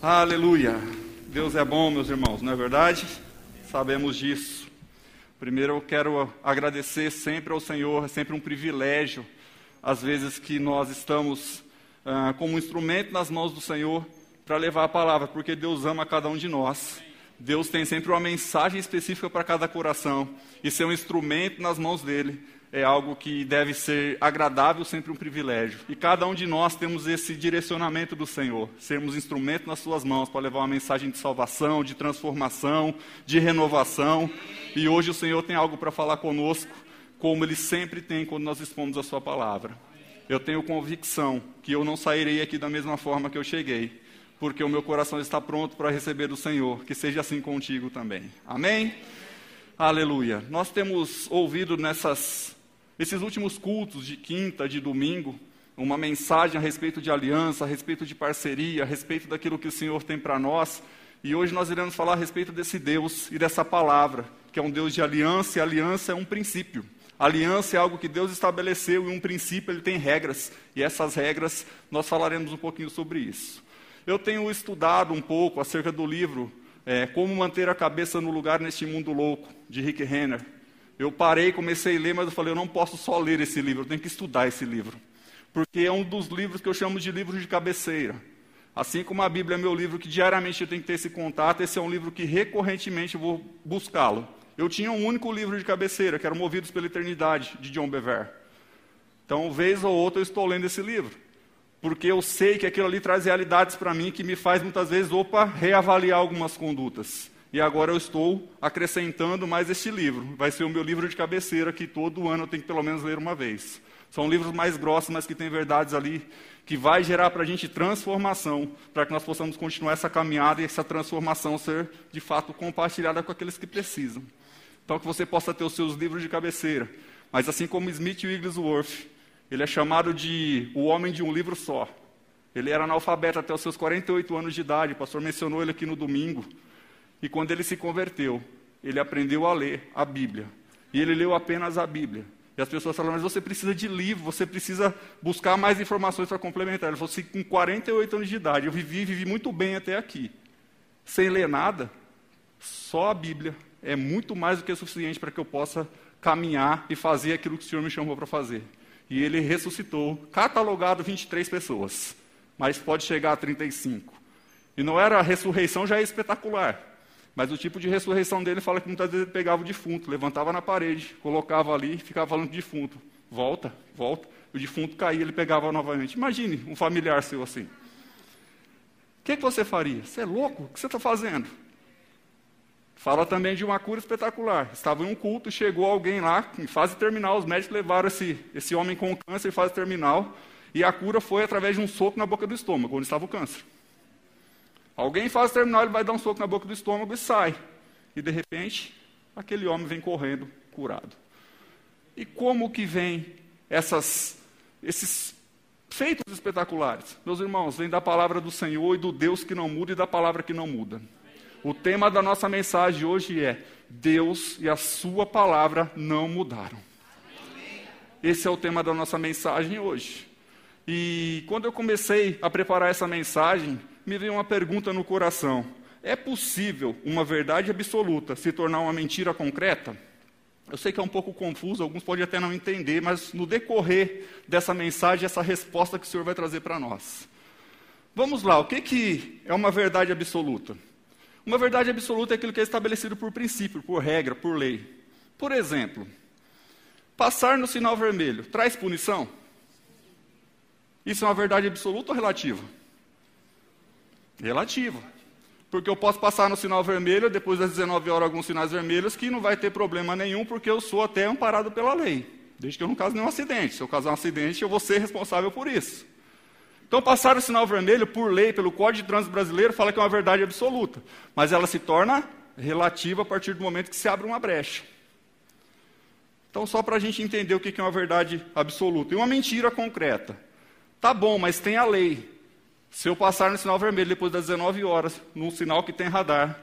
Aleluia. Deus é bom, meus irmãos, não é verdade? Sabemos disso. Primeiro eu quero agradecer sempre ao Senhor, é sempre um privilégio, às vezes que nós estamos ah, como um instrumento nas mãos do Senhor para levar a palavra, porque Deus ama cada um de nós. Deus tem sempre uma mensagem específica para cada coração, e ser um instrumento nas mãos dele é algo que deve ser agradável, sempre um privilégio. E cada um de nós temos esse direcionamento do Senhor, sermos instrumento nas suas mãos para levar uma mensagem de salvação, de transformação, de renovação. E hoje o Senhor tem algo para falar conosco, como ele sempre tem quando nós expomos a sua palavra. Eu tenho convicção que eu não sairei aqui da mesma forma que eu cheguei, porque o meu coração está pronto para receber do Senhor. Que seja assim contigo também. Amém? Aleluia. Nós temos ouvido nessas esses últimos cultos de quinta, de domingo, uma mensagem a respeito de aliança, a respeito de parceria, a respeito daquilo que o Senhor tem para nós. E hoje nós iremos falar a respeito desse Deus e dessa palavra, que é um Deus de aliança, e aliança é um princípio. Aliança é algo que Deus estabeleceu e um princípio ele tem regras, e essas regras nós falaremos um pouquinho sobre isso. Eu tenho estudado um pouco acerca do livro é, Como Manter a Cabeça no Lugar neste Mundo Louco, de Rick Renner. Eu parei, comecei a ler, mas eu falei, eu não posso só ler esse livro, eu tenho que estudar esse livro. Porque é um dos livros que eu chamo de livro de cabeceira. Assim como a Bíblia é meu livro que diariamente eu tenho que ter esse contato, esse é um livro que recorrentemente eu vou buscá-lo. Eu tinha um único livro de cabeceira, que era Movidos pela Eternidade, de John Bever. Então, vez ou outra, eu estou lendo esse livro. Porque eu sei que aquilo ali traz realidades para mim que me faz muitas vezes, opa, reavaliar algumas condutas. E agora eu estou acrescentando mais este livro. Vai ser o meu livro de cabeceira, que todo ano eu tenho que pelo menos ler uma vez. São livros mais grossos, mas que têm verdades ali que vai gerar para a gente transformação, para que nós possamos continuar essa caminhada e essa transformação ser, de fato, compartilhada com aqueles que precisam. Então, que você possa ter os seus livros de cabeceira. Mas, assim como Smith Wigglesworth, ele é chamado de o homem de um livro só. Ele era analfabeto até os seus 48 anos de idade, o pastor mencionou ele aqui no domingo. E quando ele se converteu, ele aprendeu a ler a Bíblia. E ele leu apenas a Bíblia. E as pessoas falaram, mas você precisa de livro, você precisa buscar mais informações para complementar. Ele falou assim, com 48 anos de idade, eu vivi, vivi muito bem até aqui. Sem ler nada, só a Bíblia é muito mais do que suficiente para que eu possa caminhar e fazer aquilo que o Senhor me chamou para fazer. E ele ressuscitou, catalogado 23 pessoas, mas pode chegar a 35. E não era a ressurreição já é espetacular. Mas o tipo de ressurreição dele fala que muitas vezes ele pegava o defunto, levantava na parede, colocava ali e ficava falando de defunto. Volta, volta. O defunto caía, ele pegava novamente. Imagine um familiar seu assim. O que, que você faria? Você é louco? O que você está fazendo? Fala também de uma cura espetacular. Estava em um culto, chegou alguém lá, em fase terminal, os médicos levaram esse, esse homem com câncer em fase terminal, e a cura foi através de um soco na boca do estômago, onde estava o câncer. Alguém faz terminal, ele vai dar um soco na boca do estômago e sai. E de repente, aquele homem vem correndo, curado. E como que vem essas, esses feitos espetaculares? Meus irmãos, vem da palavra do Senhor e do Deus que não muda e da palavra que não muda. O tema da nossa mensagem hoje é: Deus e a Sua palavra não mudaram. Esse é o tema da nossa mensagem hoje. E quando eu comecei a preparar essa mensagem, me veio uma pergunta no coração: é possível uma verdade absoluta se tornar uma mentira concreta? Eu sei que é um pouco confuso, alguns podem até não entender, mas no decorrer dessa mensagem, essa resposta que o Senhor vai trazer para nós. Vamos lá, o que, que é uma verdade absoluta? Uma verdade absoluta é aquilo que é estabelecido por princípio, por regra, por lei. Por exemplo, passar no sinal vermelho traz punição? Isso é uma verdade absoluta ou relativa? Relativo. Porque eu posso passar no sinal vermelho, depois das 19 horas, alguns sinais vermelhos, que não vai ter problema nenhum, porque eu sou até amparado pela lei. Desde que eu não cause nenhum acidente. Se eu causar um acidente, eu vou ser responsável por isso. Então, passar o sinal vermelho, por lei, pelo Código de Trânsito Brasileiro, fala que é uma verdade absoluta. Mas ela se torna relativa a partir do momento que se abre uma brecha. Então, só para a gente entender o que é uma verdade absoluta. E uma mentira concreta. Tá bom, mas tem a lei. Se eu passar no sinal vermelho depois das 19 horas, num sinal que tem radar,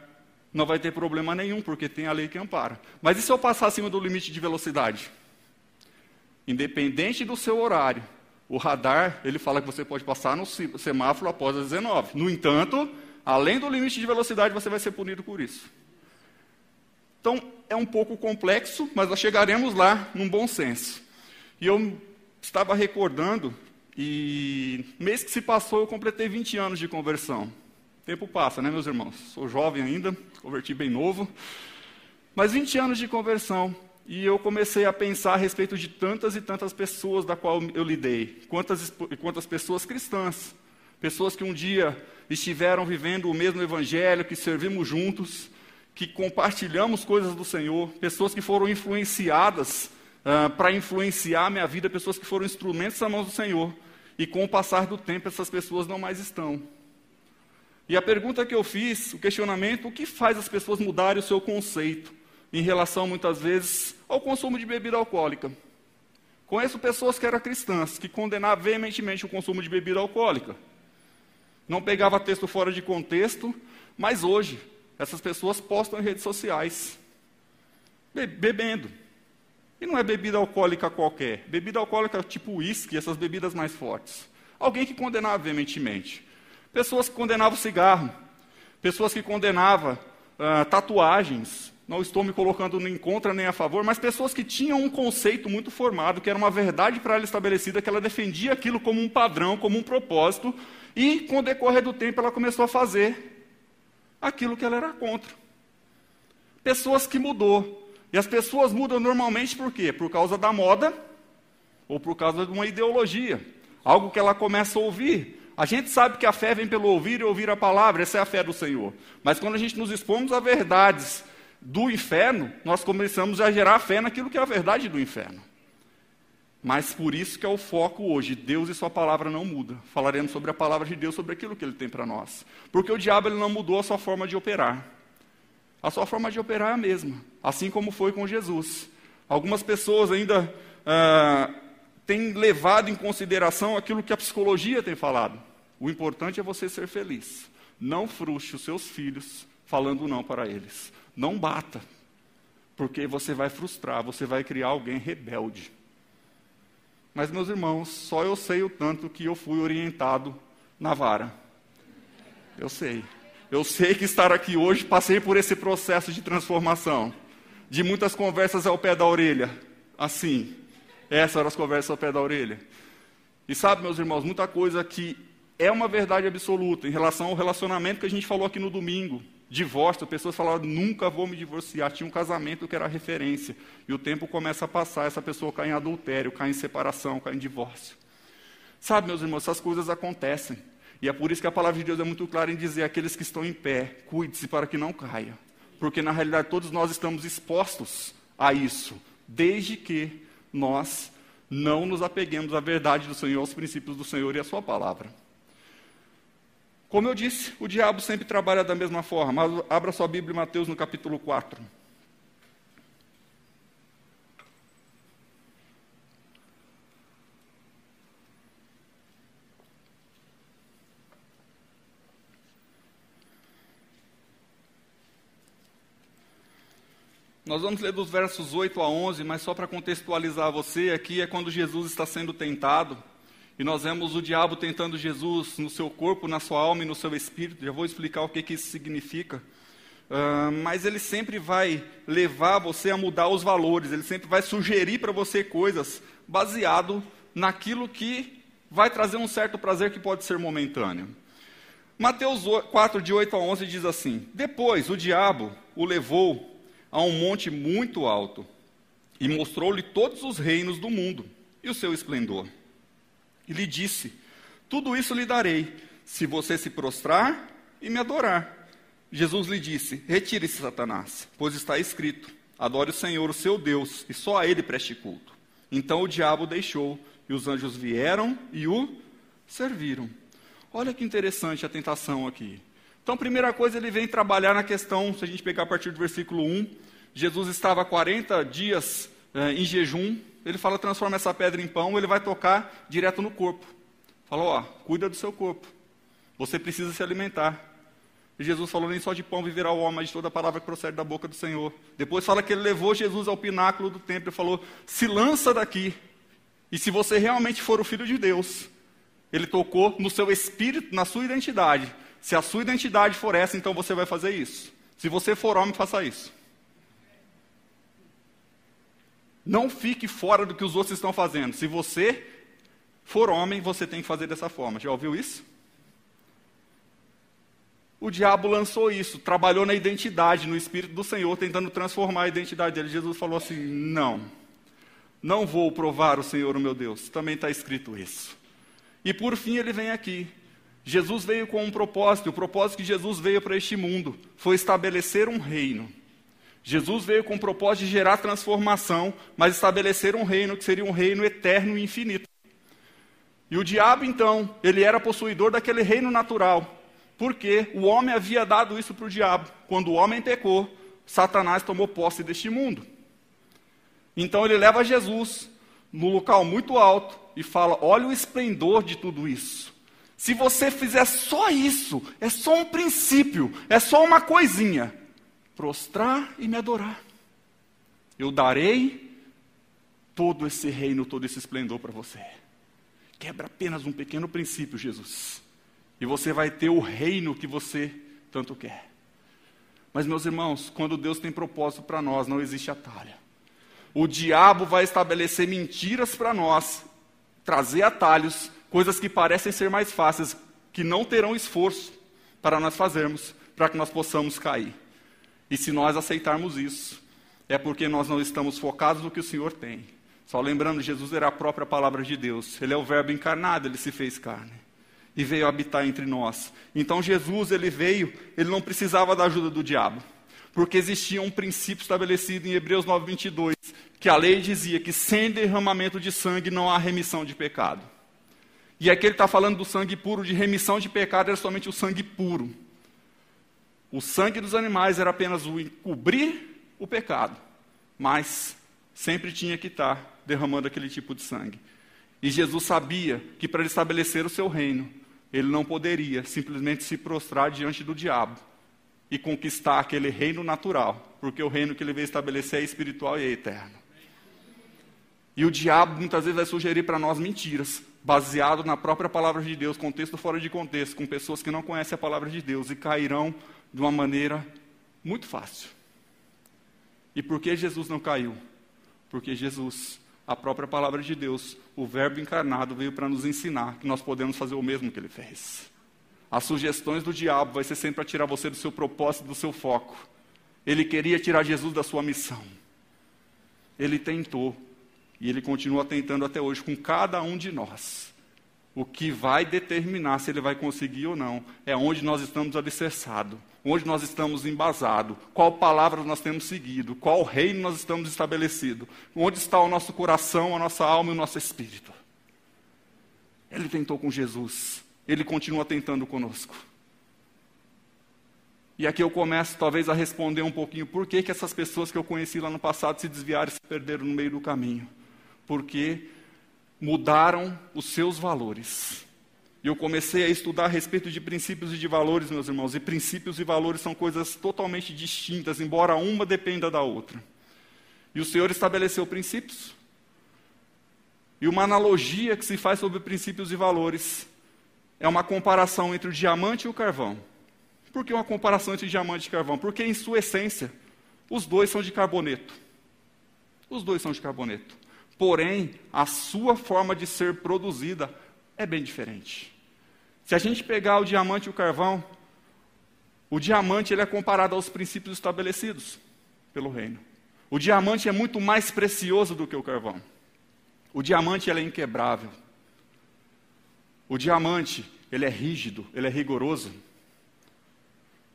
não vai ter problema nenhum, porque tem a lei que ampara. Mas e se eu passar acima do limite de velocidade? Independente do seu horário, o radar, ele fala que você pode passar no semáforo após as 19. No entanto, além do limite de velocidade, você vai ser punido por isso. Então, é um pouco complexo, mas nós chegaremos lá num bom senso. E eu estava recordando, e mês que se passou, eu completei 20 anos de conversão. Tempo passa, né, meus irmãos? Sou jovem ainda, converti bem novo. Mas 20 anos de conversão, e eu comecei a pensar a respeito de tantas e tantas pessoas da qual eu lidei. Quantas, quantas pessoas cristãs, pessoas que um dia estiveram vivendo o mesmo evangelho, que servimos juntos, que compartilhamos coisas do Senhor, pessoas que foram influenciadas uh, para influenciar a minha vida, pessoas que foram instrumentos nas mãos do Senhor. E com o passar do tempo, essas pessoas não mais estão. E a pergunta que eu fiz, o questionamento, o que faz as pessoas mudarem o seu conceito em relação, muitas vezes, ao consumo de bebida alcoólica? Conheço pessoas que eram cristãs, que condenavam veementemente o consumo de bebida alcoólica. Não pegava texto fora de contexto, mas hoje essas pessoas postam em redes sociais, bebendo. E não é bebida alcoólica qualquer, bebida alcoólica tipo uísque, essas bebidas mais fortes. Alguém que condenava veementemente. Pessoas que condenavam cigarro, pessoas que condenavam uh, tatuagens. Não estou me colocando nem contra nem a favor, mas pessoas que tinham um conceito muito formado, que era uma verdade para ela estabelecida, que ela defendia aquilo como um padrão, como um propósito, e com o decorrer do tempo ela começou a fazer aquilo que ela era contra. Pessoas que mudou. E as pessoas mudam normalmente por quê? Por causa da moda ou por causa de uma ideologia. Algo que ela começa a ouvir. A gente sabe que a fé vem pelo ouvir e ouvir a palavra, essa é a fé do Senhor. Mas quando a gente nos expomos a verdades do inferno, nós começamos a gerar fé naquilo que é a verdade do inferno. Mas por isso que é o foco hoje. Deus e sua palavra não muda. Falaremos sobre a palavra de Deus, sobre aquilo que ele tem para nós. Porque o diabo ele não mudou a sua forma de operar. A sua forma de operar é a mesma, assim como foi com Jesus. Algumas pessoas ainda ah, têm levado em consideração aquilo que a psicologia tem falado. O importante é você ser feliz. Não frustre os seus filhos falando não para eles. Não bata, porque você vai frustrar, você vai criar alguém rebelde. Mas, meus irmãos, só eu sei o tanto que eu fui orientado na vara. Eu sei. Eu sei que estar aqui hoje passei por esse processo de transformação. De muitas conversas ao pé da orelha. Assim. Essas eram as conversas ao pé da orelha. E sabe, meus irmãos, muita coisa que é uma verdade absoluta em relação ao relacionamento que a gente falou aqui no domingo divórcio, pessoas falavam, nunca vou me divorciar. Tinha um casamento que era referência. E o tempo começa a passar, essa pessoa cai em adultério, cai em separação, cai em divórcio. Sabe, meus irmãos, essas coisas acontecem. E é por isso que a palavra de Deus é muito clara em dizer: aqueles que estão em pé, cuide-se para que não caia. Porque na realidade todos nós estamos expostos a isso, desde que nós não nos apeguemos à verdade do Senhor, aos princípios do Senhor e à Sua palavra. Como eu disse, o diabo sempre trabalha da mesma forma. Abra sua Bíblia em Mateus no capítulo 4. Nós vamos ler dos versos 8 a 11, mas só para contextualizar você, aqui é quando Jesus está sendo tentado. E nós vemos o diabo tentando Jesus no seu corpo, na sua alma e no seu espírito. Já vou explicar o que, que isso significa. Uh, mas ele sempre vai levar você a mudar os valores, ele sempre vai sugerir para você coisas baseado naquilo que vai trazer um certo prazer que pode ser momentâneo. Mateus 4, de 8 a 11 diz assim: Depois o diabo o levou a um monte muito alto e mostrou-lhe todos os reinos do mundo e o seu esplendor e lhe disse: Tudo isso lhe darei, se você se prostrar e me adorar. Jesus lhe disse: Retire-se, Satanás, pois está escrito: Adore o Senhor, o seu Deus, e só a ele preste culto. Então o diabo deixou, e os anjos vieram e o serviram. Olha que interessante a tentação aqui. Então, primeira coisa, ele vem trabalhar na questão, se a gente pegar a partir do versículo 1, Jesus estava 40 dias eh, em jejum, ele fala, transforma essa pedra em pão, ele vai tocar direto no corpo. Fala, ó, cuida do seu corpo. Você precisa se alimentar. E Jesus falou, nem só de pão viverá o homem, mas de toda a palavra que procede da boca do Senhor. Depois fala que ele levou Jesus ao pináculo do templo e falou, se lança daqui. E se você realmente for o Filho de Deus, ele tocou no seu espírito, na sua identidade. Se a sua identidade for essa, então você vai fazer isso. Se você for homem, faça isso. Não fique fora do que os outros estão fazendo. Se você for homem, você tem que fazer dessa forma. Já ouviu isso? O diabo lançou isso, trabalhou na identidade, no Espírito do Senhor, tentando transformar a identidade dele. Jesus falou assim: não, não vou provar o Senhor, o meu Deus. Também está escrito isso. E por fim ele vem aqui. Jesus veio com um propósito, e o propósito que Jesus veio para este mundo foi estabelecer um reino. Jesus veio com o propósito de gerar transformação, mas estabelecer um reino que seria um reino eterno e infinito. E o diabo, então, ele era possuidor daquele reino natural, porque o homem havia dado isso para o diabo. Quando o homem pecou, Satanás tomou posse deste mundo. Então ele leva Jesus no local muito alto e fala: Olha o esplendor de tudo isso. Se você fizer só isso, é só um princípio, é só uma coisinha, prostrar e me adorar. Eu darei todo esse reino, todo esse esplendor para você. Quebra apenas um pequeno princípio, Jesus. E você vai ter o reino que você tanto quer. Mas, meus irmãos, quando Deus tem propósito para nós, não existe atalho. O diabo vai estabelecer mentiras para nós, trazer atalhos, coisas que parecem ser mais fáceis, que não terão esforço para nós fazermos, para que nós possamos cair. E se nós aceitarmos isso, é porque nós não estamos focados no que o Senhor tem. Só lembrando, Jesus era a própria palavra de Deus. Ele é o verbo encarnado, ele se fez carne e veio habitar entre nós. Então Jesus, ele veio, ele não precisava da ajuda do diabo, porque existia um princípio estabelecido em Hebreus 9:22, que a lei dizia que sem derramamento de sangue não há remissão de pecado. E aqui ele está falando do sangue puro, de remissão de pecado, era somente o sangue puro. O sangue dos animais era apenas o encobrir o pecado, mas sempre tinha que estar derramando aquele tipo de sangue. E Jesus sabia que para ele estabelecer o seu reino, ele não poderia simplesmente se prostrar diante do diabo e conquistar aquele reino natural, porque o reino que ele veio estabelecer é espiritual e é eterno. E o diabo muitas vezes vai sugerir para nós mentiras, baseado na própria palavra de Deus, contexto fora de contexto, com pessoas que não conhecem a palavra de Deus e cairão de uma maneira muito fácil. E por que Jesus não caiu? Porque Jesus, a própria palavra de Deus, o Verbo encarnado, veio para nos ensinar que nós podemos fazer o mesmo que ele fez. As sugestões do diabo vai ser sempre para tirar você do seu propósito, do seu foco. Ele queria tirar Jesus da sua missão. Ele tentou, e ele continua tentando até hoje com cada um de nós. O que vai determinar se ele vai conseguir ou não é onde nós estamos alicerçados, onde nós estamos embasados, qual palavra nós temos seguido, qual reino nós estamos estabelecido, onde está o nosso coração, a nossa alma e o nosso espírito. Ele tentou com Jesus, ele continua tentando conosco. E aqui eu começo talvez a responder um pouquinho por que, que essas pessoas que eu conheci lá no passado se desviaram e se perderam no meio do caminho porque mudaram os seus valores. E eu comecei a estudar a respeito de princípios e de valores, meus irmãos. E princípios e valores são coisas totalmente distintas, embora uma dependa da outra. E o Senhor estabeleceu princípios. E uma analogia que se faz sobre princípios e valores é uma comparação entre o diamante e o carvão. Por que uma comparação entre diamante e carvão? Porque, em sua essência, os dois são de carboneto. Os dois são de carboneto. Porém, a sua forma de ser produzida é bem diferente. Se a gente pegar o diamante e o carvão, o diamante ele é comparado aos princípios estabelecidos pelo reino. O diamante é muito mais precioso do que o carvão. O diamante ele é inquebrável. O diamante ele é rígido, ele é rigoroso.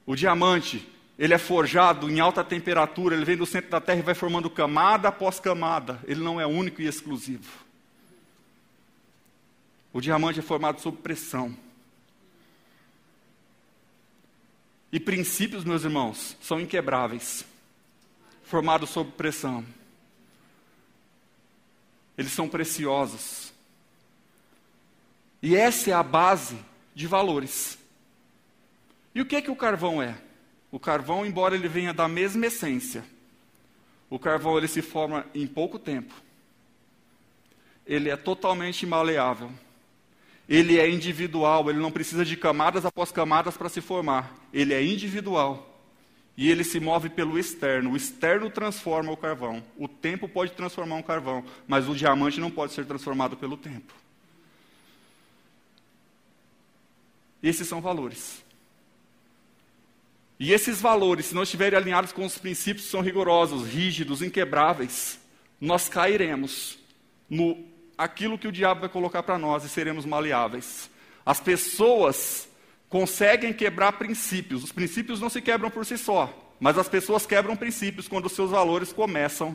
O diamante ele é forjado em alta temperatura, ele vem do centro da Terra e vai formando camada após camada. Ele não é único e exclusivo. O diamante é formado sob pressão. E princípios, meus irmãos, são inquebráveis, formados sob pressão. Eles são preciosos. E essa é a base de valores. E o que é que o carvão é? O carvão, embora ele venha da mesma essência, o carvão ele se forma em pouco tempo. Ele é totalmente maleável. ele é individual, ele não precisa de camadas após camadas para se formar. Ele é individual. E ele se move pelo externo. O externo transforma o carvão. O tempo pode transformar um carvão, mas o diamante não pode ser transformado pelo tempo. Esses são valores. E esses valores, se não estiverem alinhados com os princípios que são rigorosos, rígidos, inquebráveis, nós cairemos no aquilo que o diabo vai colocar para nós e seremos maleáveis. As pessoas conseguem quebrar princípios. Os princípios não se quebram por si só, mas as pessoas quebram princípios quando os seus valores começam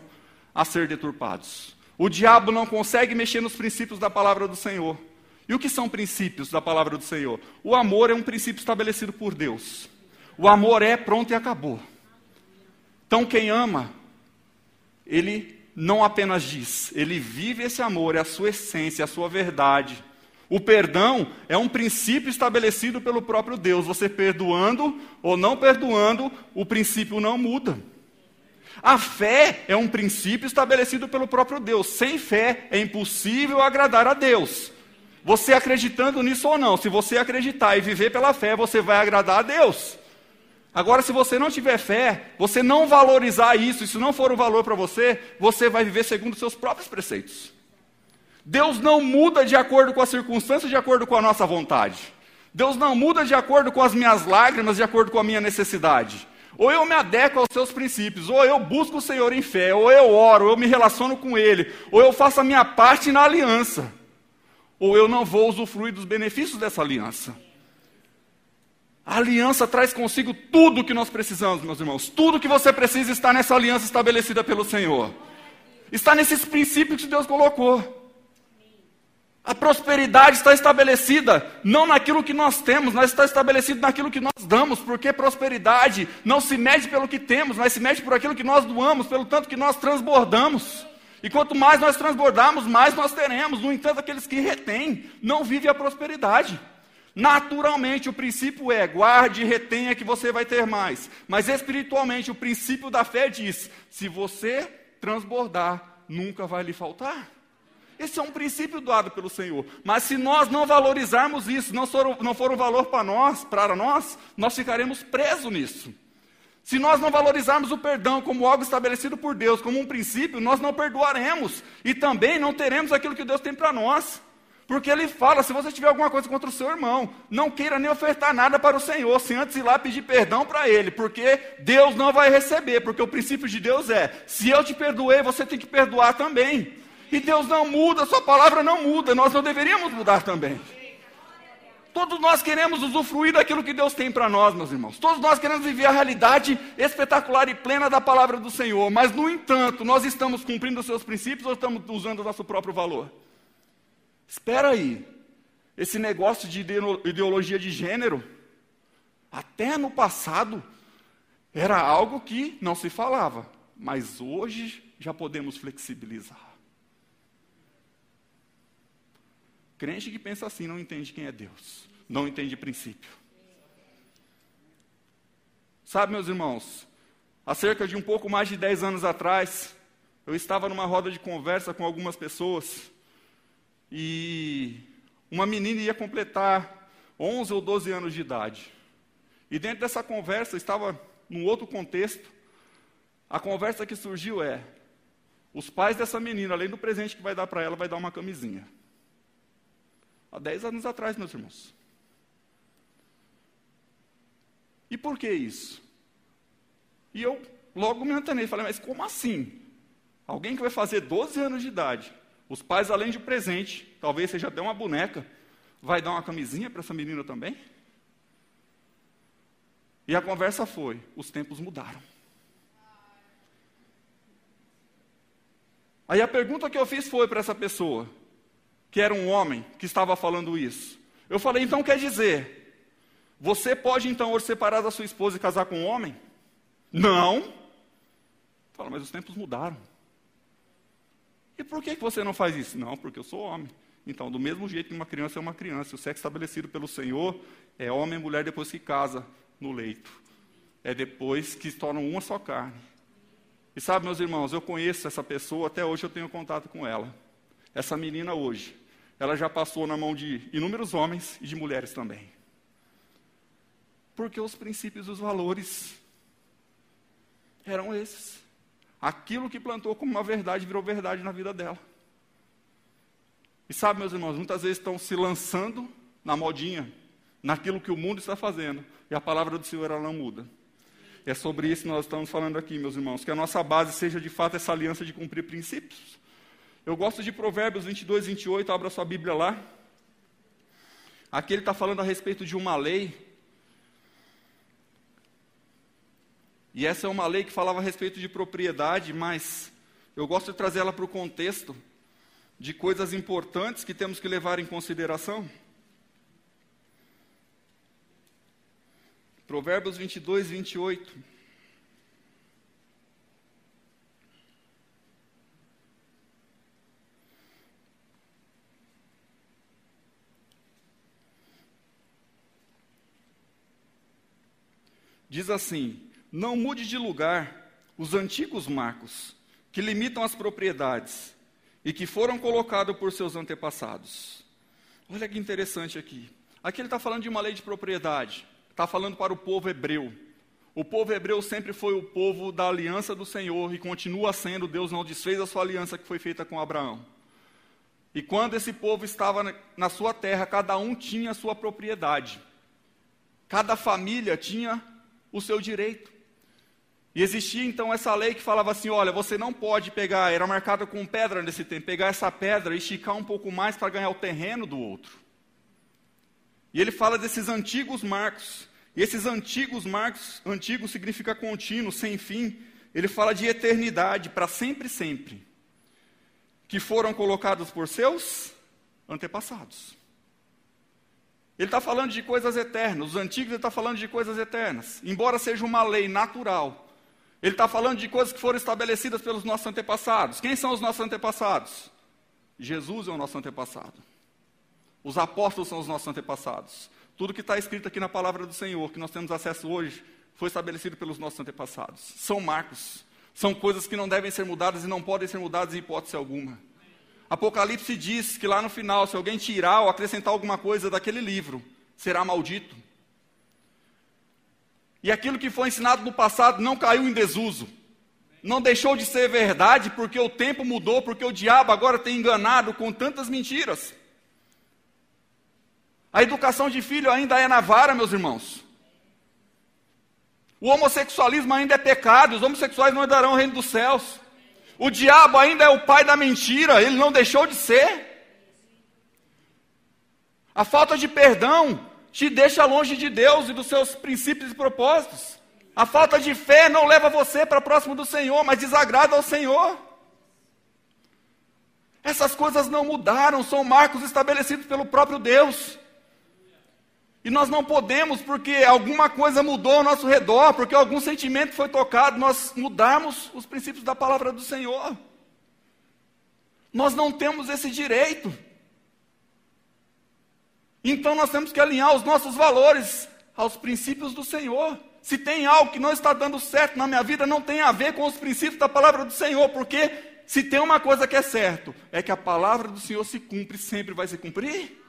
a ser deturpados. O diabo não consegue mexer nos princípios da palavra do Senhor. E o que são princípios da palavra do Senhor? O amor é um princípio estabelecido por Deus. O amor é pronto e acabou. Então, quem ama, ele não apenas diz, ele vive esse amor, é a sua essência, é a sua verdade. O perdão é um princípio estabelecido pelo próprio Deus. Você perdoando ou não perdoando, o princípio não muda. A fé é um princípio estabelecido pelo próprio Deus. Sem fé é impossível agradar a Deus. Você acreditando nisso ou não, se você acreditar e viver pela fé, você vai agradar a Deus. Agora, se você não tiver fé, você não valorizar isso, isso não for um valor para você, você vai viver segundo os seus próprios preceitos. Deus não muda de acordo com as circunstâncias, de acordo com a nossa vontade. Deus não muda de acordo com as minhas lágrimas, de acordo com a minha necessidade. Ou eu me adequo aos seus princípios, ou eu busco o Senhor em fé, ou eu oro, ou eu me relaciono com Ele, ou eu faço a minha parte na aliança, ou eu não vou usufruir dos benefícios dessa aliança. A aliança traz consigo tudo o que nós precisamos, meus irmãos. Tudo que você precisa está nessa aliança estabelecida pelo Senhor. Está nesses princípios que Deus colocou. A prosperidade está estabelecida não naquilo que nós temos, mas está estabelecida naquilo que nós damos, porque prosperidade não se mede pelo que temos, mas se mede por aquilo que nós doamos, pelo tanto que nós transbordamos. E quanto mais nós transbordarmos, mais nós teremos. No entanto, aqueles que retêm não vivem a prosperidade. Naturalmente, o princípio é guarde e retenha que você vai ter mais. Mas espiritualmente, o princípio da fé diz: se você transbordar, nunca vai lhe faltar. Esse é um princípio dado pelo Senhor. Mas se nós não valorizarmos isso, não for, não for um valor para nós, para nós, nós ficaremos presos nisso. Se nós não valorizarmos o perdão como algo estabelecido por Deus, como um princípio, nós não perdoaremos e também não teremos aquilo que Deus tem para nós. Porque ele fala: se você tiver alguma coisa contra o seu irmão, não queira nem ofertar nada para o Senhor, sem antes ir lá pedir perdão para ele, porque Deus não vai receber, porque o princípio de Deus é: se eu te perdoei, você tem que perdoar também. E Deus não muda, Sua palavra não muda, nós não deveríamos mudar também. Todos nós queremos usufruir daquilo que Deus tem para nós, meus irmãos. Todos nós queremos viver a realidade espetacular e plena da palavra do Senhor, mas, no entanto, nós estamos cumprindo os seus princípios ou estamos usando o nosso próprio valor? Espera aí, esse negócio de ideologia de gênero, até no passado, era algo que não se falava, mas hoje já podemos flexibilizar. Crente que pensa assim não entende quem é Deus, não entende princípio. Sabe, meus irmãos, há cerca de um pouco mais de 10 anos atrás, eu estava numa roda de conversa com algumas pessoas e uma menina ia completar 11 ou 12 anos de idade. E dentro dessa conversa, estava num outro contexto, a conversa que surgiu é: os pais dessa menina, além do presente que vai dar para ela, vai dar uma camisinha. Há 10 anos atrás, meus irmãos. E por que isso? E eu logo me antenei, falei, mas como assim? Alguém que vai fazer 12 anos de idade os pais, além de presente, talvez seja até uma boneca, vai dar uma camisinha para essa menina também? E a conversa foi: os tempos mudaram. Aí a pergunta que eu fiz foi para essa pessoa, que era um homem que estava falando isso. Eu falei: então quer dizer, você pode então hoje separar da sua esposa e casar com um homem? Não. Fala, mas os tempos mudaram. E por que você não faz isso? Não, porque eu sou homem. Então, do mesmo jeito que uma criança é uma criança, o sexo estabelecido pelo Senhor é homem e mulher depois que casa no leito. É depois que se tornam uma só carne. E sabe, meus irmãos, eu conheço essa pessoa, até hoje eu tenho contato com ela. Essa menina hoje, ela já passou na mão de inúmeros homens e de mulheres também. Porque os princípios e os valores eram esses. Aquilo que plantou como uma verdade virou verdade na vida dela. E sabe, meus irmãos, muitas vezes estão se lançando na modinha, naquilo que o mundo está fazendo, e a palavra do Senhor ela não muda. E é sobre isso que nós estamos falando aqui, meus irmãos, que a nossa base seja de fato essa aliança de cumprir princípios. Eu gosto de Provérbios 22, 28, abra sua Bíblia lá. Aqui ele está falando a respeito de uma lei. E essa é uma lei que falava a respeito de propriedade, mas eu gosto de trazer ela para o contexto de coisas importantes que temos que levar em consideração. Provérbios 22, 28. Diz assim: Não mude de lugar os antigos marcos que limitam as propriedades e que foram colocados por seus antepassados. Olha que interessante aqui. Aqui ele está falando de uma lei de propriedade, está falando para o povo hebreu. O povo hebreu sempre foi o povo da aliança do Senhor e continua sendo. Deus não desfez a sua aliança que foi feita com Abraão. E quando esse povo estava na sua terra, cada um tinha a sua propriedade. Cada família tinha o seu direito. E existia então essa lei que falava assim: olha, você não pode pegar, era marcada com pedra nesse tempo, pegar essa pedra e esticar um pouco mais para ganhar o terreno do outro. E ele fala desses antigos marcos. E esses antigos marcos, antigo significa contínuo, sem fim. Ele fala de eternidade, para sempre sempre. Que foram colocados por seus antepassados. Ele está falando de coisas eternas. Os antigos ele está falando de coisas eternas. Embora seja uma lei natural, ele está falando de coisas que foram estabelecidas pelos nossos antepassados. Quem são os nossos antepassados? Jesus é o nosso antepassado. Os apóstolos são os nossos antepassados. Tudo que está escrito aqui na palavra do Senhor, que nós temos acesso hoje, foi estabelecido pelos nossos antepassados. São marcos. São coisas que não devem ser mudadas e não podem ser mudadas em hipótese alguma. Apocalipse diz que lá no final, se alguém tirar ou acrescentar alguma coisa daquele livro, será maldito. E aquilo que foi ensinado no passado não caiu em desuso. Não deixou de ser verdade porque o tempo mudou, porque o diabo agora tem enganado com tantas mentiras. A educação de filho ainda é na vara, meus irmãos. O homossexualismo ainda é pecado, os homossexuais não darão o reino dos céus. O diabo ainda é o pai da mentira, ele não deixou de ser. A falta de perdão te deixa longe de Deus e dos seus princípios e propósitos. A falta de fé não leva você para próximo do Senhor, mas desagrada ao Senhor. Essas coisas não mudaram, são marcos estabelecidos pelo próprio Deus. E nós não podemos, porque alguma coisa mudou ao nosso redor, porque algum sentimento foi tocado, nós mudamos os princípios da palavra do Senhor. Nós não temos esse direito. Então nós temos que alinhar os nossos valores aos princípios do Senhor. Se tem algo que não está dando certo na minha vida, não tem a ver com os princípios da palavra do Senhor, porque se tem uma coisa que é certo, é que a palavra do Senhor se cumpre, sempre vai se cumprir.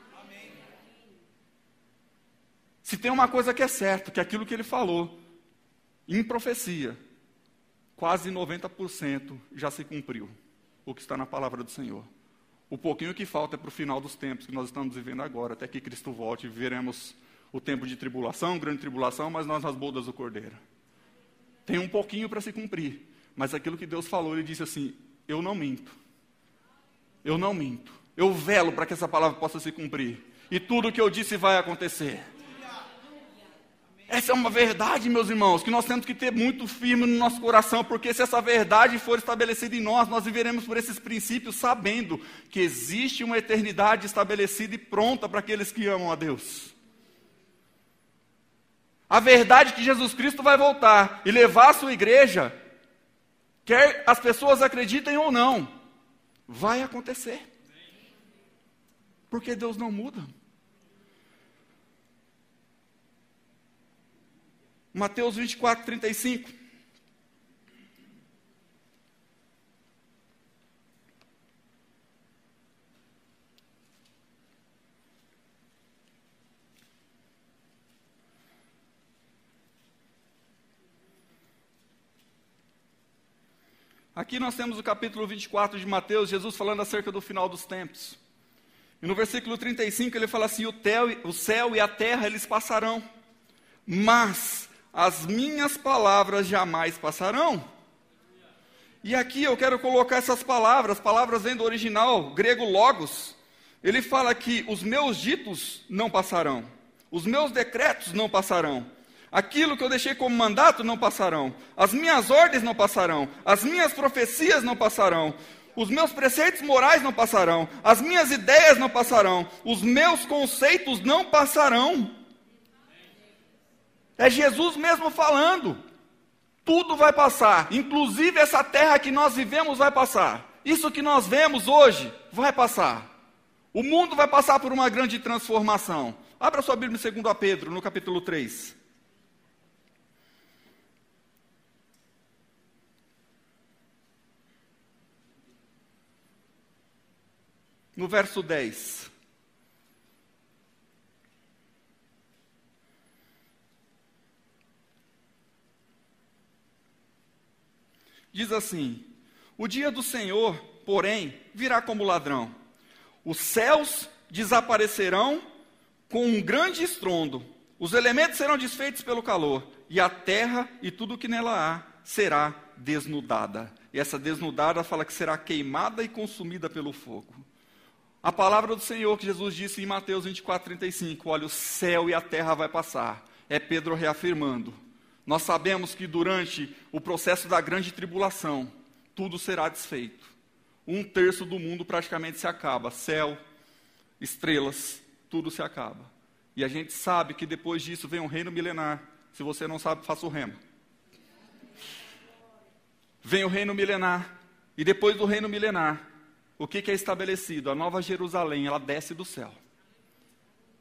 Se tem uma coisa que é certo, que é aquilo que ele falou em profecia, quase 90% já se cumpriu, o que está na palavra do Senhor. O pouquinho que falta é para o final dos tempos que nós estamos vivendo agora, até que Cristo volte e viveremos o tempo de tribulação, grande tribulação, mas nós nas bodas do Cordeiro. Tem um pouquinho para se cumprir, mas aquilo que Deus falou, Ele disse assim: Eu não minto. Eu não minto. Eu velo para que essa palavra possa se cumprir. E tudo o que eu disse vai acontecer. Essa é uma verdade, meus irmãos, que nós temos que ter muito firme no nosso coração, porque se essa verdade for estabelecida em nós, nós viveremos por esses princípios, sabendo que existe uma eternidade estabelecida e pronta para aqueles que amam a Deus. A verdade que Jesus Cristo vai voltar e levar a sua igreja, quer as pessoas acreditem ou não, vai acontecer. Porque Deus não muda. Mateus 24, 35. Aqui nós temos o capítulo 24 de Mateus, Jesus falando acerca do final dos tempos. E no versículo 35 ele fala assim: O, o céu e a terra eles passarão, mas as minhas palavras jamais passarão. E aqui eu quero colocar essas palavras, palavras vêm do original grego logos. Ele fala que os meus ditos não passarão, os meus decretos não passarão, aquilo que eu deixei como mandato não passarão, as minhas ordens não passarão, as minhas profecias não passarão, os meus preceitos morais não passarão, as minhas ideias não passarão, os meus conceitos não passarão. É Jesus mesmo falando. Tudo vai passar, inclusive essa terra que nós vivemos vai passar. Isso que nós vemos hoje vai passar. O mundo vai passar por uma grande transformação. Abra sua Bíblia em 2 Pedro, no capítulo 3. no verso 10. Diz assim: O dia do Senhor, porém, virá como ladrão. Os céus desaparecerão com um grande estrondo, os elementos serão desfeitos pelo calor, e a terra e tudo o que nela há será desnudada. E essa desnudada fala que será queimada e consumida pelo fogo. A palavra do Senhor que Jesus disse em Mateus 24, 35: Olha, o céu e a terra vai passar. É Pedro reafirmando. Nós sabemos que durante o processo da grande tribulação, tudo será desfeito. Um terço do mundo praticamente se acaba. Céu, estrelas, tudo se acaba. E a gente sabe que depois disso vem um reino milenar. Se você não sabe, faça o remo. Vem o reino milenar. E depois do reino milenar, o que, que é estabelecido? A nova Jerusalém, ela desce do céu.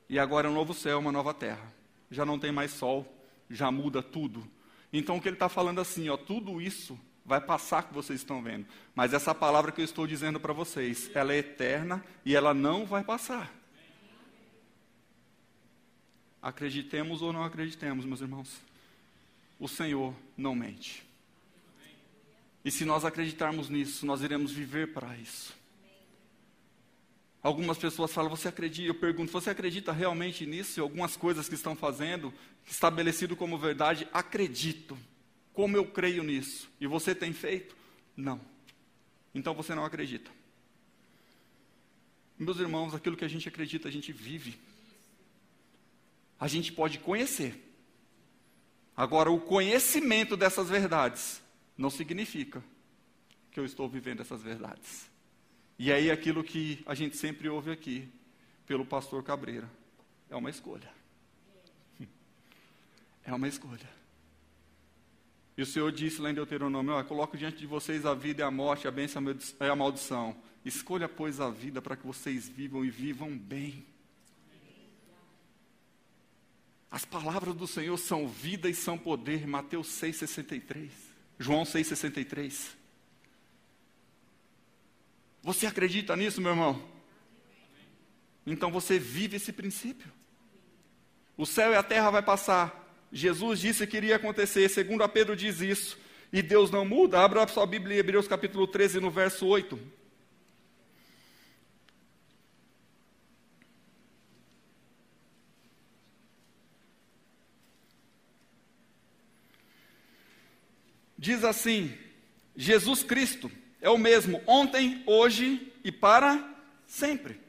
E agora é um novo céu, uma nova terra. Já não tem mais sol, já muda tudo. Então o que ele está falando assim, ó, tudo isso vai passar que vocês estão vendo. Mas essa palavra que eu estou dizendo para vocês, ela é eterna e ela não vai passar. Acreditemos ou não acreditemos, meus irmãos, o Senhor não mente. E se nós acreditarmos nisso, nós iremos viver para isso. Algumas pessoas falam, você acredita? Eu pergunto, você acredita realmente nisso? Algumas coisas que estão fazendo, estabelecido como verdade, acredito. Como eu creio nisso? E você tem feito? Não. Então você não acredita. Meus irmãos, aquilo que a gente acredita, a gente vive. A gente pode conhecer. Agora, o conhecimento dessas verdades não significa que eu estou vivendo essas verdades. E aí aquilo que a gente sempre ouve aqui, pelo pastor Cabreira, é uma escolha. É uma escolha. E o Senhor disse lá em Deuteronômio: coloco diante de vocês a vida e a morte, a bênção e a maldição. Escolha, pois, a vida para que vocês vivam e vivam bem. As palavras do Senhor são vida e são poder. Mateus 6,63. João 6,63. Você acredita nisso, meu irmão? Então você vive esse princípio. O céu e a terra vai passar. Jesus disse que iria acontecer, segundo a Pedro diz isso. E Deus não muda. Abra sua Bíblia em Hebreus capítulo 13, no verso 8. Diz assim: Jesus Cristo é o mesmo ontem, hoje e para sempre.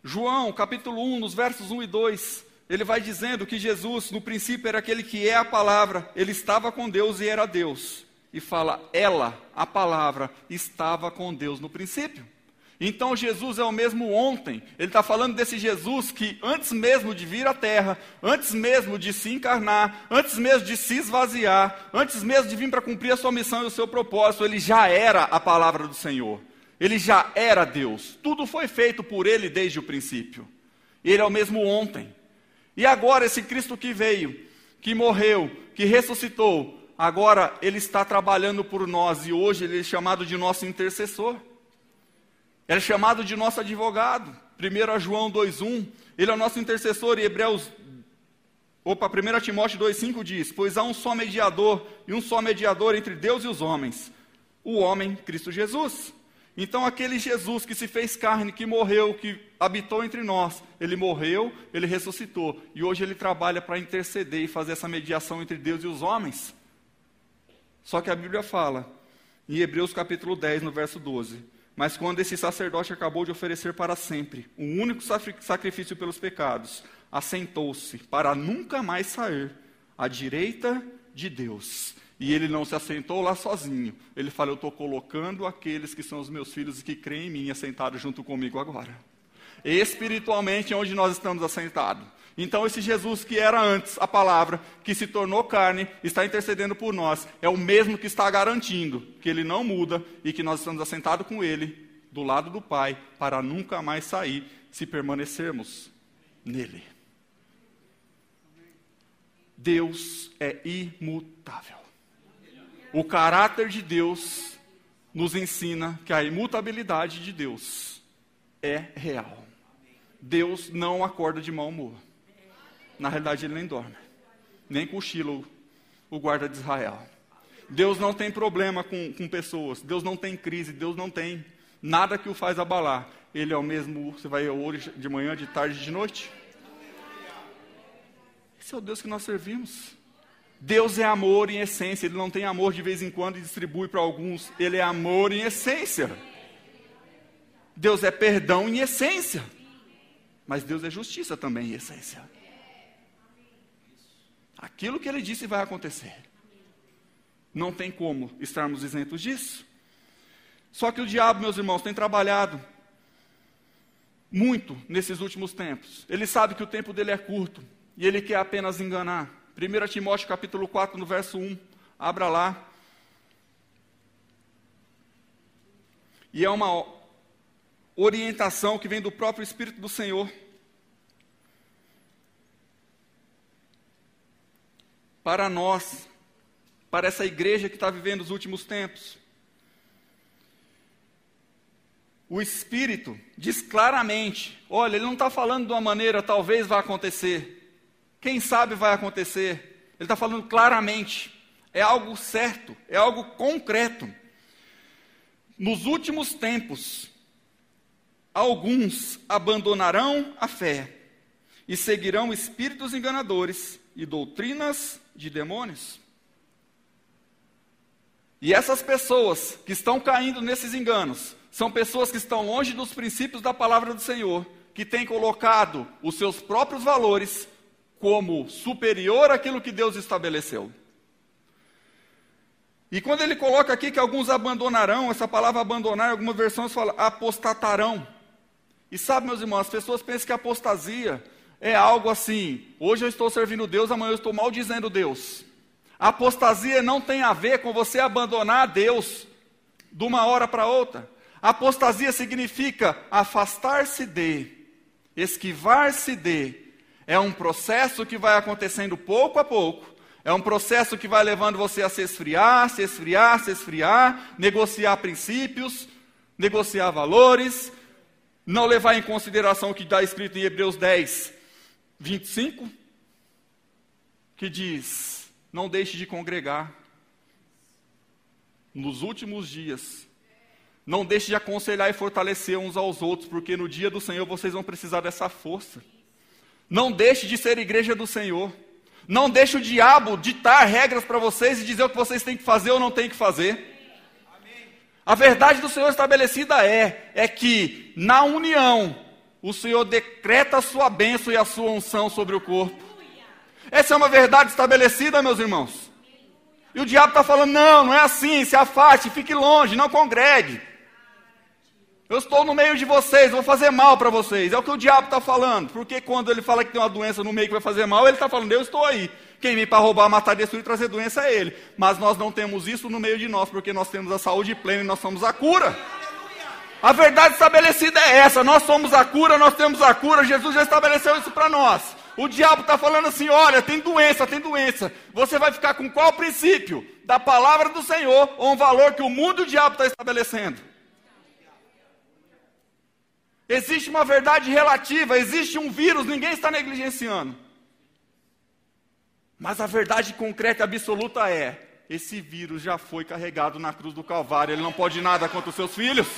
João, capítulo 1, nos versos 1 e 2, ele vai dizendo que Jesus, no princípio, era aquele que é a palavra, ele estava com Deus e era Deus. E fala, ela, a palavra, estava com Deus no princípio. Então Jesus é o mesmo ontem. Ele está falando desse Jesus que, antes mesmo de vir à terra, antes mesmo de se encarnar, antes mesmo de se esvaziar, antes mesmo de vir para cumprir a sua missão e o seu propósito, ele já era a palavra do Senhor. Ele já era Deus. Tudo foi feito por ele desde o princípio. Ele é o mesmo ontem. E agora, esse Cristo que veio, que morreu, que ressuscitou, agora ele está trabalhando por nós e hoje ele é chamado de nosso intercessor. É chamado de nosso advogado. 1 João 2,1. Ele é o nosso intercessor. E Hebreus. Opa, 1 Timóteo 2,5 diz: Pois há um só mediador, e um só mediador entre Deus e os homens, o homem Cristo Jesus. Então, aquele Jesus que se fez carne, que morreu, que habitou entre nós, ele morreu, ele ressuscitou. E hoje ele trabalha para interceder e fazer essa mediação entre Deus e os homens. Só que a Bíblia fala, em Hebreus capítulo 10, no verso 12: Mas quando esse sacerdote acabou de oferecer para sempre um único sacrifício pelos pecados, assentou-se para nunca mais sair à direita de Deus. E ele não se assentou lá sozinho. Ele falou: Eu estou colocando aqueles que são os meus filhos e que creem em mim assentados junto comigo agora. Espiritualmente onde nós estamos assentados. Então, esse Jesus que era antes a palavra, que se tornou carne, está intercedendo por nós, é o mesmo que está garantindo que ele não muda e que nós estamos assentados com ele, do lado do Pai, para nunca mais sair, se permanecermos nele. Deus é imutável. O caráter de Deus nos ensina que a imutabilidade de Deus é real. Deus não acorda de mau humor. Na realidade, ele nem dorme, nem cochila o guarda de Israel. Deus não tem problema com, com pessoas, Deus não tem crise, Deus não tem nada que o faz abalar. Ele é o mesmo, você vai hoje de manhã, de tarde, de noite. Esse é o Deus que nós servimos. Deus é amor em essência, Ele não tem amor de vez em quando e distribui para alguns, Ele é amor em essência. Deus é perdão em essência, mas Deus é justiça também em essência. Aquilo que Ele disse vai acontecer. Não tem como estarmos isentos disso. Só que o diabo, meus irmãos, tem trabalhado muito nesses últimos tempos. Ele sabe que o tempo dele é curto e ele quer apenas enganar. 1 Timóteo capítulo 4, no verso 1. Abra lá. E é uma orientação que vem do próprio Espírito do Senhor. Para nós, para essa igreja que está vivendo os últimos tempos. O Espírito diz claramente: olha, ele não está falando de uma maneira, talvez vá acontecer. Quem sabe vai acontecer. Ele está falando claramente. É algo certo, é algo concreto. Nos últimos tempos, alguns abandonarão a fé e seguirão espíritos enganadores e doutrinas de demônios. E essas pessoas que estão caindo nesses enganos são pessoas que estão longe dos princípios da palavra do Senhor, que têm colocado os seus próprios valores como superior àquilo que Deus estabeleceu. E quando ele coloca aqui que alguns abandonarão, essa palavra abandonar, em algumas versões fala apostatarão. E sabe, meus irmãos, as pessoas pensam que apostasia é algo assim, hoje eu estou servindo Deus, amanhã eu estou maldizendo Deus. Apostasia não tem a ver com você abandonar Deus de uma hora para outra. Apostasia significa afastar-se de, esquivar-se de, é um processo que vai acontecendo pouco a pouco. É um processo que vai levando você a se esfriar, se esfriar, se esfriar, negociar princípios, negociar valores, não levar em consideração o que está escrito em Hebreus 10, 25, que diz: Não deixe de congregar nos últimos dias. Não deixe de aconselhar e fortalecer uns aos outros, porque no dia do Senhor vocês vão precisar dessa força. Não deixe de ser igreja do Senhor. Não deixe o diabo ditar regras para vocês e dizer o que vocês têm que fazer ou não têm que fazer. A verdade do Senhor estabelecida é, é que na união o Senhor decreta a sua bênção e a sua unção sobre o corpo. Essa é uma verdade estabelecida, meus irmãos. E o diabo está falando: não, não é assim, se afaste, fique longe, não congregue. Eu estou no meio de vocês, vou fazer mal para vocês. É o que o diabo está falando. Porque quando ele fala que tem uma doença no meio que vai fazer mal, ele está falando, eu estou aí. Quem vem para roubar, matar, destruir e trazer doença é ele. Mas nós não temos isso no meio de nós, porque nós temos a saúde plena e nós somos a cura. A verdade estabelecida é essa: nós somos a cura, nós temos a cura. Jesus já estabeleceu isso para nós. O diabo está falando assim: olha, tem doença, tem doença. Você vai ficar com qual princípio? Da palavra do Senhor ou um valor que o mundo e o diabo está estabelecendo? Existe uma verdade relativa, existe um vírus, ninguém está negligenciando. Mas a verdade concreta e absoluta é: esse vírus já foi carregado na cruz do Calvário, ele não pode nada contra os seus filhos.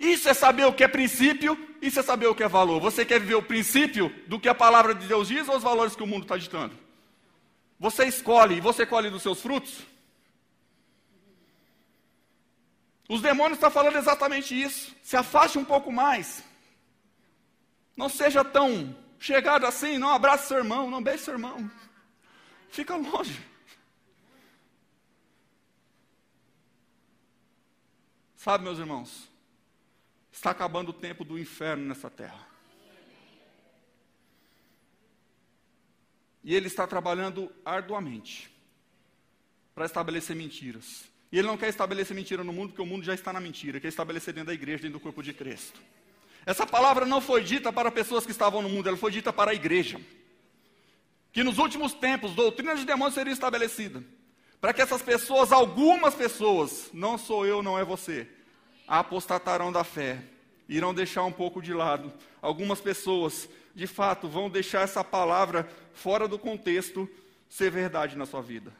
Isso é saber o que é princípio, isso é saber o que é valor. Você quer viver o princípio do que a palavra de Deus diz ou os valores que o mundo está ditando? Você escolhe, e você colhe dos seus frutos? Os demônios estão falando exatamente isso. Se afaste um pouco mais. Não seja tão chegado assim, não abrace seu irmão, não beije seu irmão. Fica longe. Sabe, meus irmãos, Está acabando o tempo do inferno nessa terra. E ele está trabalhando arduamente para estabelecer mentiras. E ele não quer estabelecer mentira no mundo, porque o mundo já está na mentira. Ele quer estabelecer dentro da igreja, dentro do corpo de Cristo. Essa palavra não foi dita para pessoas que estavam no mundo, ela foi dita para a igreja. Que nos últimos tempos, doutrina de demônios seria estabelecida. Para que essas pessoas, algumas pessoas, não sou eu, não é você, apostatarão da fé, irão deixar um pouco de lado. Algumas pessoas, de fato, vão deixar essa palavra fora do contexto ser verdade na sua vida.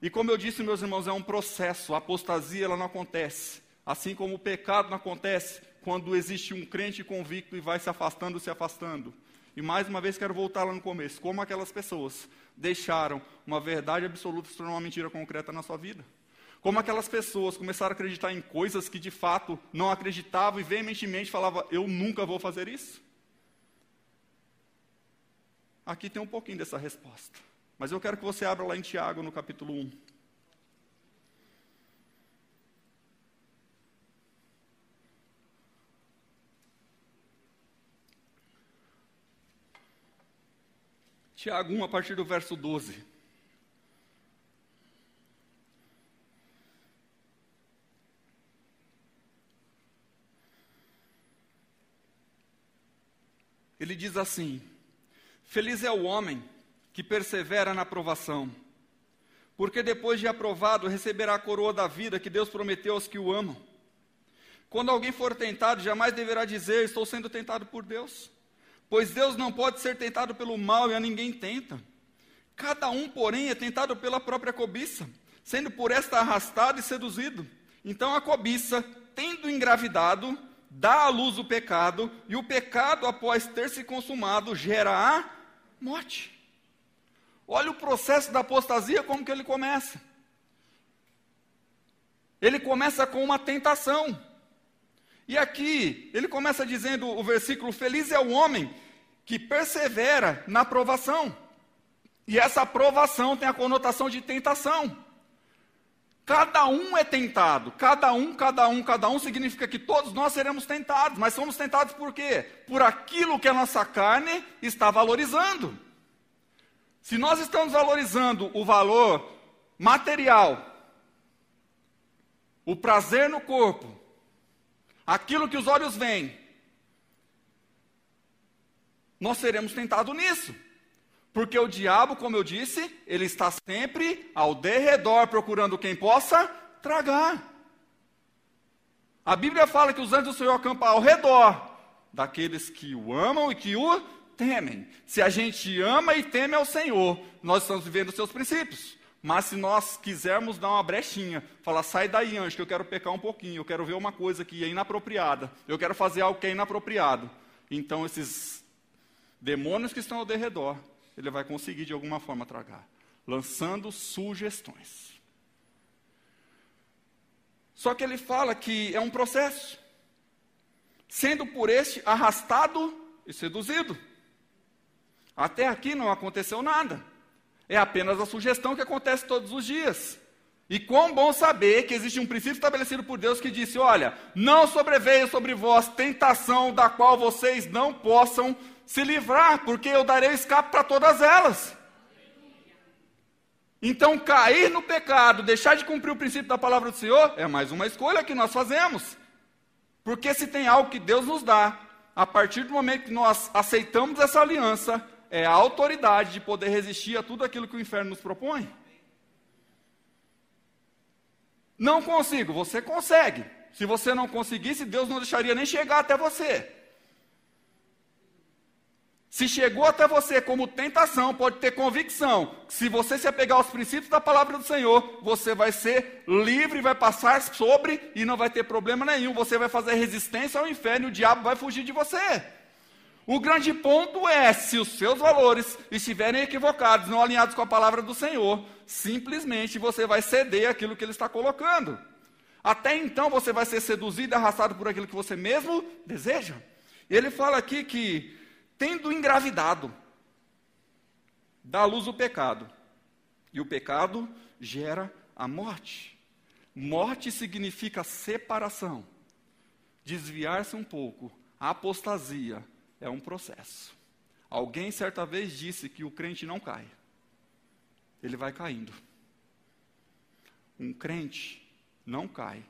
E como eu disse, meus irmãos, é um processo. A apostasia ela não acontece, assim como o pecado não acontece quando existe um crente convicto e vai se afastando, se afastando. E mais uma vez quero voltar lá no começo, como aquelas pessoas deixaram uma verdade absoluta se tornar uma mentira concreta na sua vida. Como aquelas pessoas começaram a acreditar em coisas que de fato não acreditavam e veementemente falavam: Eu nunca vou fazer isso. Aqui tem um pouquinho dessa resposta. Mas eu quero que você abra lá em Tiago, no capítulo 1. Tiago 1, a partir do verso 12. Ele diz assim: Feliz é o homem que persevera na aprovação, porque depois de aprovado receberá a coroa da vida que Deus prometeu aos que o amam. Quando alguém for tentado, jamais deverá dizer: Estou sendo tentado por Deus, pois Deus não pode ser tentado pelo mal e a ninguém tenta. Cada um, porém, é tentado pela própria cobiça, sendo por esta arrastado e seduzido. Então a cobiça, tendo engravidado, dá à luz o pecado, e o pecado, após ter se consumado, gera a morte. Olha o processo da apostasia, como que ele começa. Ele começa com uma tentação. E aqui, ele começa dizendo o versículo: Feliz é o homem que persevera na provação. E essa provação tem a conotação de tentação. Cada um é tentado, cada um, cada um, cada um significa que todos nós seremos tentados, mas somos tentados por quê? Por aquilo que a nossa carne está valorizando. Se nós estamos valorizando o valor material, o prazer no corpo, aquilo que os olhos veem, nós seremos tentados nisso. Porque o diabo, como eu disse, ele está sempre ao derredor procurando quem possa tragar. A Bíblia fala que os anjos do Senhor acampam ao redor daqueles que o amam e que o temem. Se a gente ama e teme ao Senhor, nós estamos vivendo os seus princípios. Mas se nós quisermos dar uma brechinha, falar, sai daí, anjo, que eu quero pecar um pouquinho, eu quero ver uma coisa que é inapropriada, eu quero fazer algo que é inapropriado. Então, esses demônios que estão ao derredor ele vai conseguir de alguma forma tragar, lançando sugestões. Só que ele fala que é um processo, sendo por este arrastado e seduzido. Até aqui não aconteceu nada. É apenas a sugestão que acontece todos os dias. E quão bom saber que existe um princípio estabelecido por Deus que disse: olha, não sobreveia sobre vós tentação da qual vocês não possam se livrar, porque eu darei escape para todas elas. Então, cair no pecado, deixar de cumprir o princípio da palavra do Senhor, é mais uma escolha que nós fazemos. Porque se tem algo que Deus nos dá, a partir do momento que nós aceitamos essa aliança, é a autoridade de poder resistir a tudo aquilo que o inferno nos propõe. Não consigo, você consegue. Se você não conseguisse, Deus não deixaria nem chegar até você. Se chegou até você como tentação, pode ter convicção. Se você se apegar aos princípios da palavra do Senhor, você vai ser livre, vai passar sobre e não vai ter problema nenhum. Você vai fazer resistência ao inferno e o diabo vai fugir de você. O grande ponto é: se os seus valores estiverem equivocados, não alinhados com a palavra do Senhor, simplesmente você vai ceder aquilo que ele está colocando. Até então você vai ser seduzido e arrastado por aquilo que você mesmo deseja. Ele fala aqui que tendo engravidado, dá à luz o pecado. E o pecado gera a morte. Morte significa separação, desviar-se um pouco. A apostasia é um processo. Alguém certa vez disse que o crente não cai, ele vai caindo. Um crente não cai,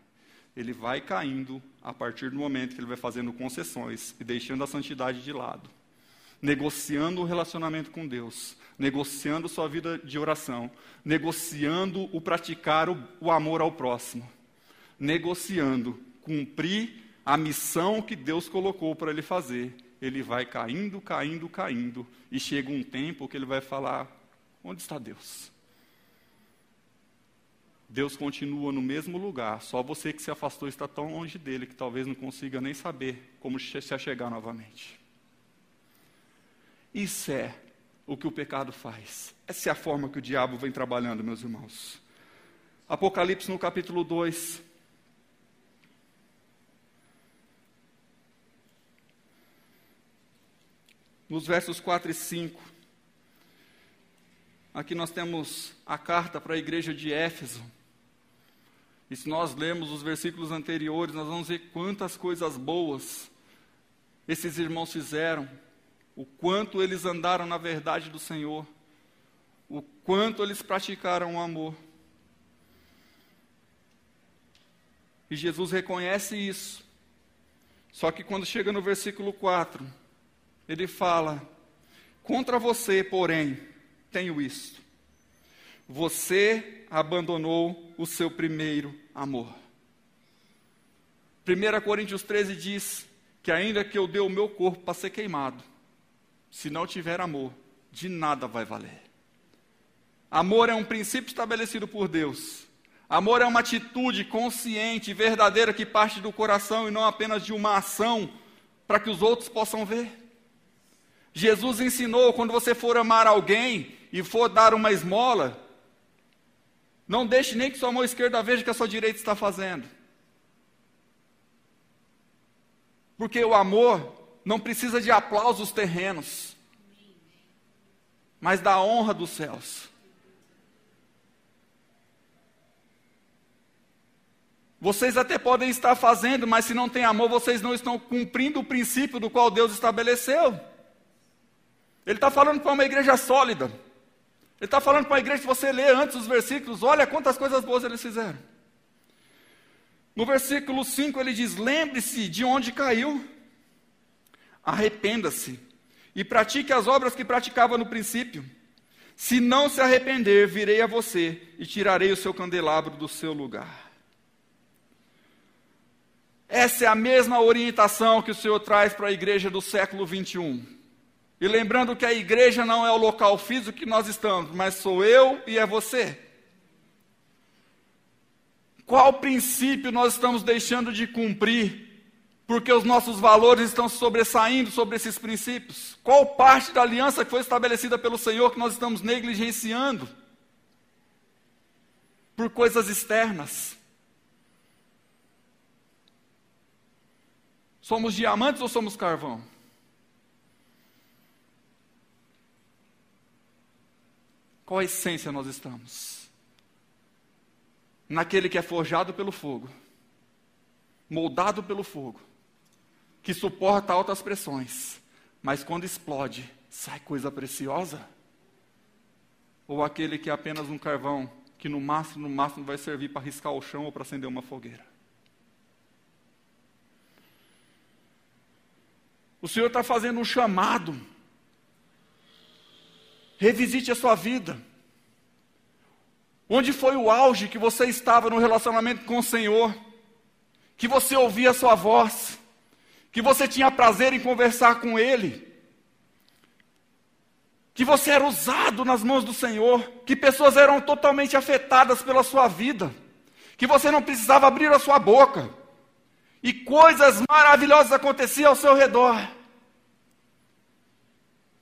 ele vai caindo a partir do momento que ele vai fazendo concessões e deixando a santidade de lado negociando o relacionamento com Deus, negociando sua vida de oração, negociando o praticar o, o amor ao próximo, negociando cumprir a missão que Deus colocou para ele fazer. Ele vai caindo, caindo, caindo, e chega um tempo que ele vai falar: onde está Deus? Deus continua no mesmo lugar, só você que se afastou está tão longe dele que talvez não consiga nem saber como se achegar novamente. Isso é o que o pecado faz. Essa é a forma que o diabo vem trabalhando, meus irmãos. Apocalipse no capítulo 2. Nos versos 4 e 5. Aqui nós temos a carta para a igreja de Éfeso. E se nós lemos os versículos anteriores, nós vamos ver quantas coisas boas esses irmãos fizeram o quanto eles andaram na verdade do Senhor, o quanto eles praticaram o amor. E Jesus reconhece isso. Só que quando chega no versículo 4, ele fala: Contra você, porém, tenho isto. Você abandonou o seu primeiro amor. 1 Coríntios 13 diz que ainda que eu dê o meu corpo para ser queimado, se não tiver amor, de nada vai valer. Amor é um princípio estabelecido por Deus. Amor é uma atitude consciente verdadeira que parte do coração e não apenas de uma ação para que os outros possam ver. Jesus ensinou: quando você for amar alguém e for dar uma esmola, não deixe nem que sua mão esquerda veja que a sua direita está fazendo. Porque o amor não precisa de aplausos terrenos, mas da honra dos céus. Vocês até podem estar fazendo, mas se não tem amor, vocês não estão cumprindo o princípio do qual Deus estabeleceu. Ele está falando para uma igreja sólida. Ele está falando para uma igreja que você lê antes os versículos, olha quantas coisas boas eles fizeram. No versículo 5 ele diz: Lembre-se de onde caiu arrependa-se e pratique as obras que praticava no princípio. Se não se arrepender, virei a você e tirarei o seu candelabro do seu lugar. Essa é a mesma orientação que o Senhor traz para a igreja do século 21. E lembrando que a igreja não é o local físico que nós estamos, mas sou eu e é você. Qual princípio nós estamos deixando de cumprir porque os nossos valores estão sobressaindo sobre esses princípios? Qual parte da aliança que foi estabelecida pelo Senhor que nós estamos negligenciando? Por coisas externas. Somos diamantes ou somos carvão? Qual a essência nós estamos? Naquele que é forjado pelo fogo, moldado pelo fogo que suporta altas pressões, mas quando explode, sai coisa preciosa? Ou aquele que é apenas um carvão, que no máximo, no máximo vai servir para riscar o chão ou para acender uma fogueira? O Senhor está fazendo um chamado. Revisite a sua vida. Onde foi o auge que você estava no relacionamento com o Senhor? Que você ouvia a sua voz? Que você tinha prazer em conversar com ele. que você era usado nas mãos do Senhor, que pessoas eram totalmente afetadas pela sua vida, que você não precisava abrir a sua boca, e coisas maravilhosas aconteciam ao seu redor.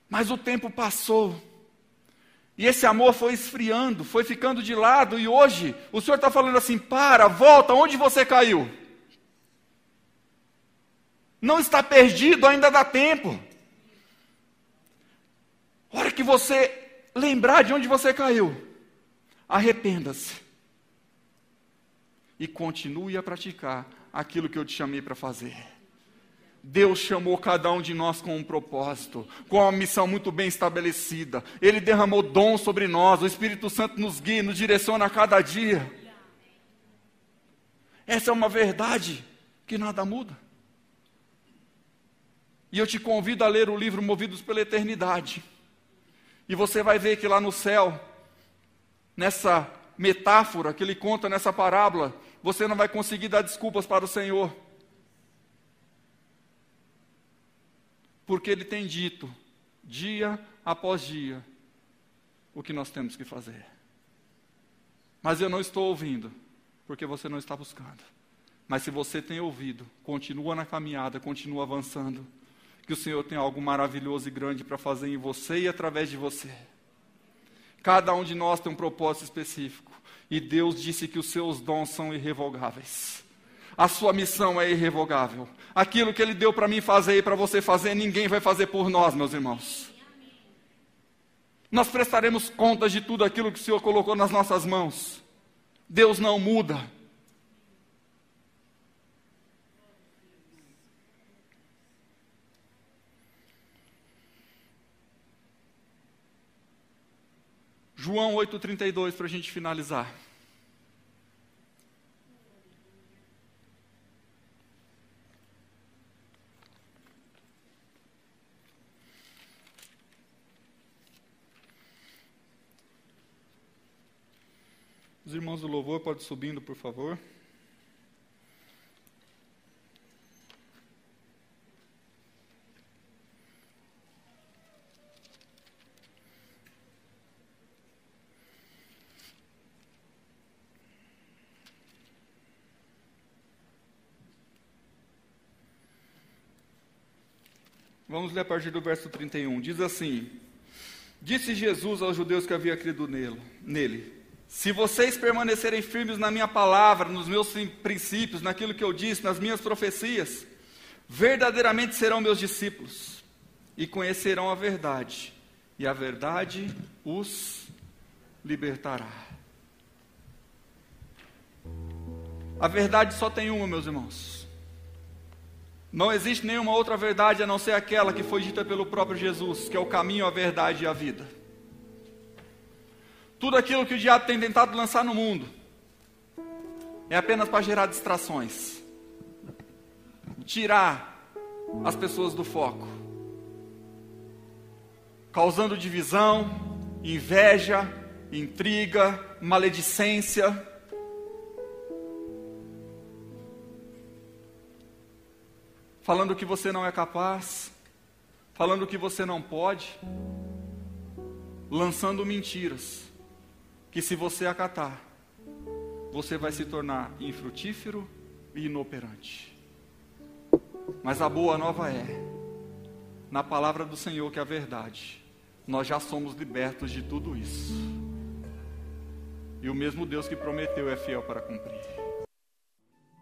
Mas o tempo passou, e esse amor foi esfriando, foi ficando de lado, e hoje o Senhor está falando assim: para, volta, onde você caiu? Não está perdido, ainda dá tempo. Hora que você lembrar de onde você caiu, arrependa-se. E continue a praticar aquilo que eu te chamei para fazer. Deus chamou cada um de nós com um propósito, com uma missão muito bem estabelecida. Ele derramou dom sobre nós, o Espírito Santo nos guia, nos direciona a cada dia. Essa é uma verdade que nada muda. E eu te convido a ler o livro Movidos pela Eternidade. E você vai ver que lá no céu, nessa metáfora que ele conta nessa parábola, você não vai conseguir dar desculpas para o Senhor. Porque ele tem dito, dia após dia, o que nós temos que fazer. Mas eu não estou ouvindo, porque você não está buscando. Mas se você tem ouvido, continua na caminhada, continua avançando que o Senhor tem algo maravilhoso e grande para fazer em você e através de você. Cada um de nós tem um propósito específico. E Deus disse que os seus dons são irrevogáveis. A sua missão é irrevogável. Aquilo que Ele deu para mim fazer e para você fazer, ninguém vai fazer por nós, meus irmãos. Nós prestaremos contas de tudo aquilo que o Senhor colocou nas nossas mãos. Deus não muda. João 8,32 para a gente finalizar. Os irmãos do louvor podem subindo, por favor. Vamos ler a partir do verso 31. Diz assim: Disse Jesus aos judeus que havia crido nele: Se vocês permanecerem firmes na minha palavra, nos meus princípios, naquilo que eu disse, nas minhas profecias, verdadeiramente serão meus discípulos e conhecerão a verdade, e a verdade os libertará. A verdade só tem uma, meus irmãos. Não existe nenhuma outra verdade a não ser aquela que foi dita pelo próprio Jesus, que é o caminho, a verdade e a vida. Tudo aquilo que o diabo tem tentado lançar no mundo é apenas para gerar distrações, tirar as pessoas do foco, causando divisão, inveja, intriga, maledicência falando que você não é capaz, falando que você não pode, lançando mentiras, que se você acatar, você vai se tornar infrutífero e inoperante. Mas a boa nova é, na palavra do Senhor, que é a verdade, nós já somos libertos de tudo isso. E o mesmo Deus que prometeu é fiel para cumprir.